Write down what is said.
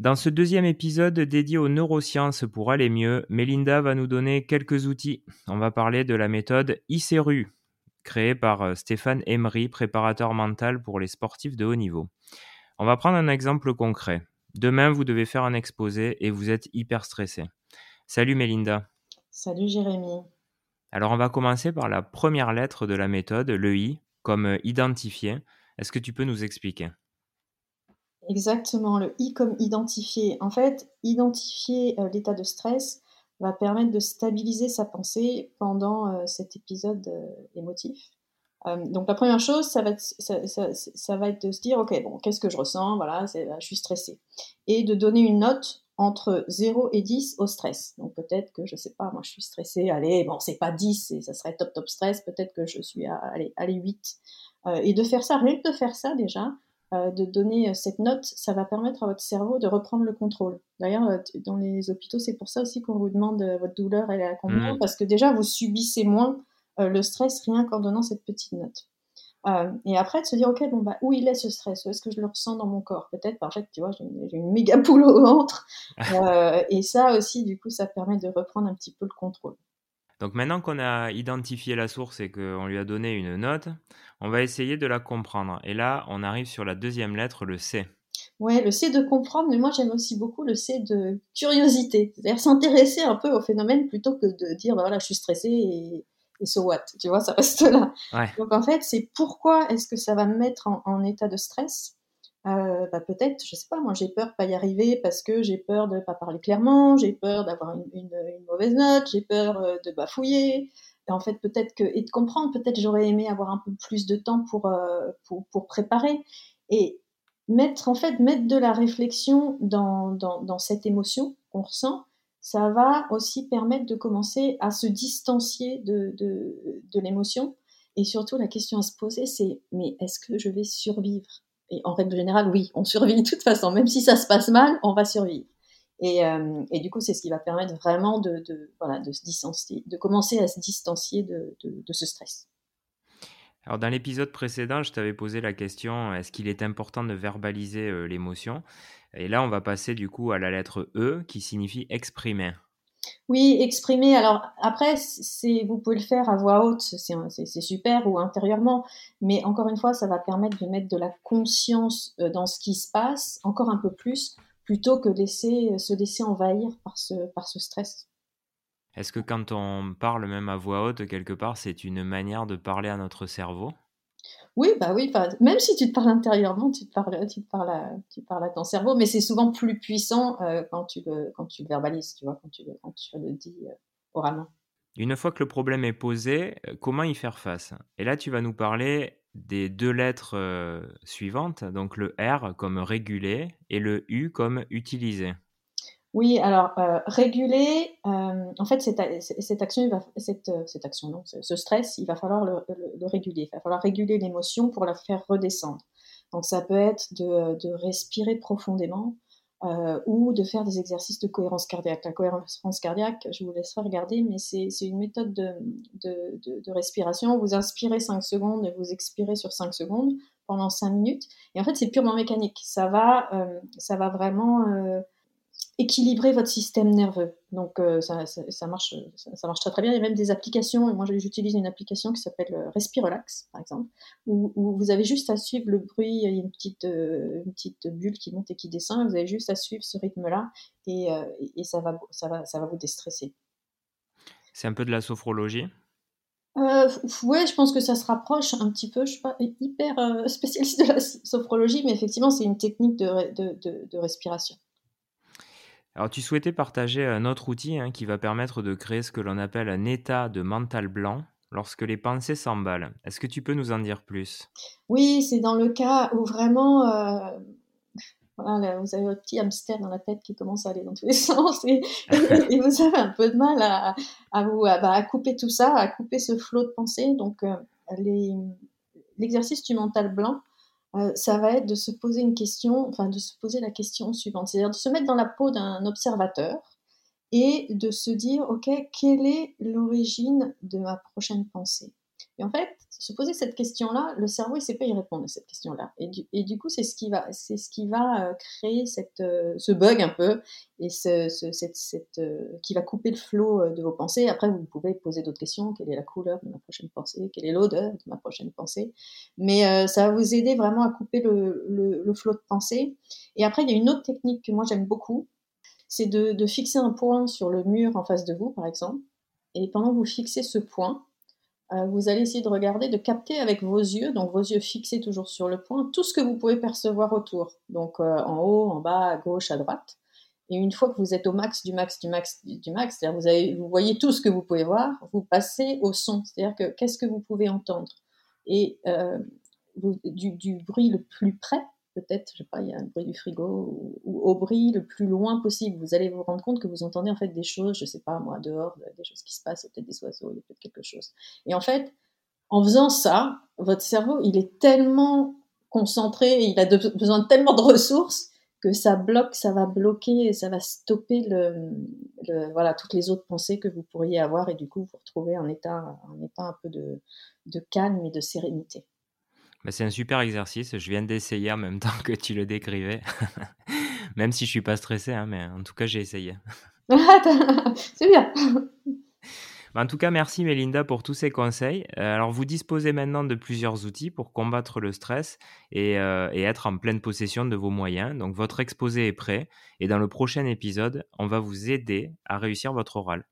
Dans ce deuxième épisode dédié aux neurosciences pour aller mieux, Melinda va nous donner quelques outils. On va parler de la méthode ICERU, créée par euh, Stéphane Emery, préparateur mental pour les sportifs de haut niveau. On va prendre un exemple concret. Demain, vous devez faire un exposé et vous êtes hyper stressé. Salut Melinda. Salut Jérémy. Alors on va commencer par la première lettre de la méthode, le I, comme euh, identifier. Est-ce que tu peux nous expliquer? Exactement, le I comme identifier. En fait, identifier euh, l'état de stress va permettre de stabiliser sa pensée pendant euh, cet épisode émotif. donc la première chose, ça va, être, de se dire, ok, bon, qu'est-ce que je ressens? Voilà, je suis stressé. Et de donner une note entre 0 et 10 au stress. Donc peut-être que, je sais pas, moi je suis stressée, allez, bon, c'est pas 10, et ça serait top top stress, peut-être que je suis à, allez, allez 8. Euh, et de faire ça, rien que de faire ça déjà, euh, de donner cette note, ça va permettre à votre cerveau de reprendre le contrôle. D'ailleurs, euh, dans les hôpitaux, c'est pour ça aussi qu'on vous demande votre douleur, elle est à combien, mmh. parce que déjà, vous subissez moins le stress rien qu'en donnant cette petite note. Euh, et après, de se dire, ok, bon, bah, où il est ce stress? Où est-ce que je le ressens dans mon corps? Peut-être, bah, en fait, tu vois, j'ai une, méga poule au ventre. Euh, et ça aussi, du coup, ça permet de reprendre un petit peu le contrôle. Donc maintenant qu'on a identifié la source et qu'on lui a donné une note, on va essayer de la comprendre. Et là, on arrive sur la deuxième lettre, le C. Ouais, le C de comprendre, mais moi j'aime aussi beaucoup le C de curiosité. C'est-à-dire s'intéresser un peu au phénomène plutôt que de dire, bah voilà, je suis stressé et, et so what Tu vois, ça reste là. Donc en fait, c'est pourquoi est-ce que ça va me mettre en, état de stress? Euh, bah, Peut-être, je sais pas, moi j'ai peur de pas y arriver parce que j'ai peur de pas parler clairement, j'ai peur d'avoir une, mauvaise note, j'ai peur euh, de bafouiller. Et en fait, peut-être que, et de comprendre, peut-être j'aurais aimé avoir un peu plus de temps pour, euh, pour, préparer. Et mettre, en fait, mettre de la réflexion dans, dans, dans cette émotion qu'on ressent ça va aussi permettre de commencer à se distancier de, de, l'émotion. Et surtout, la question à se poser, c'est mais est-ce que je vais survivre? Et en règle générale, oui, on survit de toute façon. Même si ça se passe mal, on va survivre. Et, euh, du coup, c'est ce qui va permettre vraiment de, se distancier, de commencer à se distancier de, de ce stress. Alors dans l'épisode précédent, je t'avais posé la question est-ce qu'il est important de verbaliser euh, l'émotion? Et là, on va passer du coup à la lettre E qui signifie exprimer. Oui, exprimer. Alors après, c'est vous pouvez le faire à voix haute, c'est super ou intérieurement, mais encore une fois, ça va permettre de mettre de la conscience euh, dans ce qui se passe, encore un peu plus, plutôt que laisser se laisser envahir par ce par ce stress. Est-ce que quand on parle même à voix haute, quelque part, c'est une manière de parler à notre cerveau? Oui, bah oui. Même si tu te parles intérieurement, tu te parles, tu parles, à, tu parles à ton cerveau, mais c'est souvent plus puissant euh, quand, tu le, quand tu verbalises, tu vois, quand tu, quand tu le dis euh, oralement. Une fois que le problème est posé, euh, comment y faire face? Et là, tu vas nous parler des deux lettres suivantes, donc le R comme réguler et le U comme utiliser. Oui, alors euh, réguler, euh, en fait, cette, cette action, il va, cette, euh, cette, action, non, ce, stress, il va falloir le, le, réguler. Il va falloir réguler l'émotion pour la faire redescendre. Donc, ça peut être de, de respirer profondément euh, ou de faire des exercices de cohérence cardiaque. La cohérence cardiaque, je vous laisserai regarder, mais c'est une méthode de, de, de, de, respiration. Vous inspirez 5 secondes et vous expirez sur 5 secondes pendant 5 minutes. Et en fait, c'est purement mécanique. Ça va, euh, ça va vraiment équilibrer votre système nerveux. Donc euh, ça, ça, marche, ça, marche très très bien. Il y a même des applications. Moi, j'utilise une application qui s'appelle euh, Respirelax, par exemple, où, vous avez juste à suivre le bruit. Il y a une petite, euh, une petite bulle qui monte et qui descend. vous avez juste à suivre ce rythme-là et, et, ça, va, ça, va, ça va vous déstresser. C'est un peu de la sophrologie? Euh, ouais, je pense que ça se rapproche un petit peu. Je suis pas hyper spécialiste de la sophrologie, mais effectivement, c'est une technique de, de, de, de respiration. Alors, tu souhaitais partager un autre outil hein, qui va permettre de créer ce que l'on appelle un état de mental blanc lorsque les pensées s'emballent. Est-ce que tu peux nous en dire plus? Oui, c'est dans le cas où vraiment, euh, voilà, vous avez votre petit hamster dans la tête qui commence à aller dans tous les sens et, vous avez un peu de mal bah, à, couper tout ça, à couper ce flot de pensées. Donc, euh, l'exercice du mental blanc, euh, ça va être de se poser une question, enfin de se poser la question suivante, c'est-à-dire de se mettre dans la peau d'un observateur et de se dire, ok, quelle est l'origine de ma prochaine pensée? Et en fait, se poser cette question-là, le cerveau, il ne sait pas y répondre à cette question-là. Et du, coup, c'est ce qui va, euh, créer euh, ce bug un peu et euh, qui va couper le flot de vos pensées. Après, vous pouvez poser d'autres questions. Quelle est la couleur de ma prochaine pensée? Quelle est l'odeur de ma prochaine pensée? Mais ça va vous aider vraiment à couper le, flot de pensée. Et après, il y a une autre technique que moi j'aime beaucoup. C'est de, fixer un point sur le mur en face de vous, par exemple. Et pendant que vous fixez ce point, vous allez essayer de regarder, de capter avec vos yeux, donc vos yeux fixés toujours sur le point, tout ce que vous pouvez percevoir autour. Donc euh, en haut, en bas, à gauche, à droite. Et une fois que vous êtes au max du max du max du max, c'est-à-dire vous, vous voyez tout ce que vous pouvez voir, vous passez au son, c'est-à-dire que qu'est-ce que vous pouvez entendre? Et euh, du, bruit le plus près, peut-être, je sais pas, il y a un bruit du frigo, ou, au bruit le plus loin possible. Vous allez vous rendre compte que vous entendez en fait des choses, je sais pas moi, dehors, des choses qui se passent, peut-être des oiseaux, il y a peut-être quelque chose. Et en fait, en faisant ça, votre cerveau, il est tellement concentré, il a besoin de tellement de ressources que ça bloque, ça va bloquer, ça va stopper le, voilà, toutes les autres pensées que vous pourriez avoir et du coup vous retrouvez en état, en état un peu de, de calme et de sérénité. Bah, c'est un super exercice. Je viens d'essayer en même temps que tu le décrivais. même si je suis pas stressé, hein, mais en tout cas, j'ai essayé. c'est bien. Bah, en tout cas, merci Mélinda pour tous ces conseils. Euh, alors, vous disposez maintenant de plusieurs outils pour combattre le stress et, euh, et, être en pleine possession de vos moyens. Donc, votre exposé est prêt et dans le prochain épisode, on va vous aider à réussir votre oral.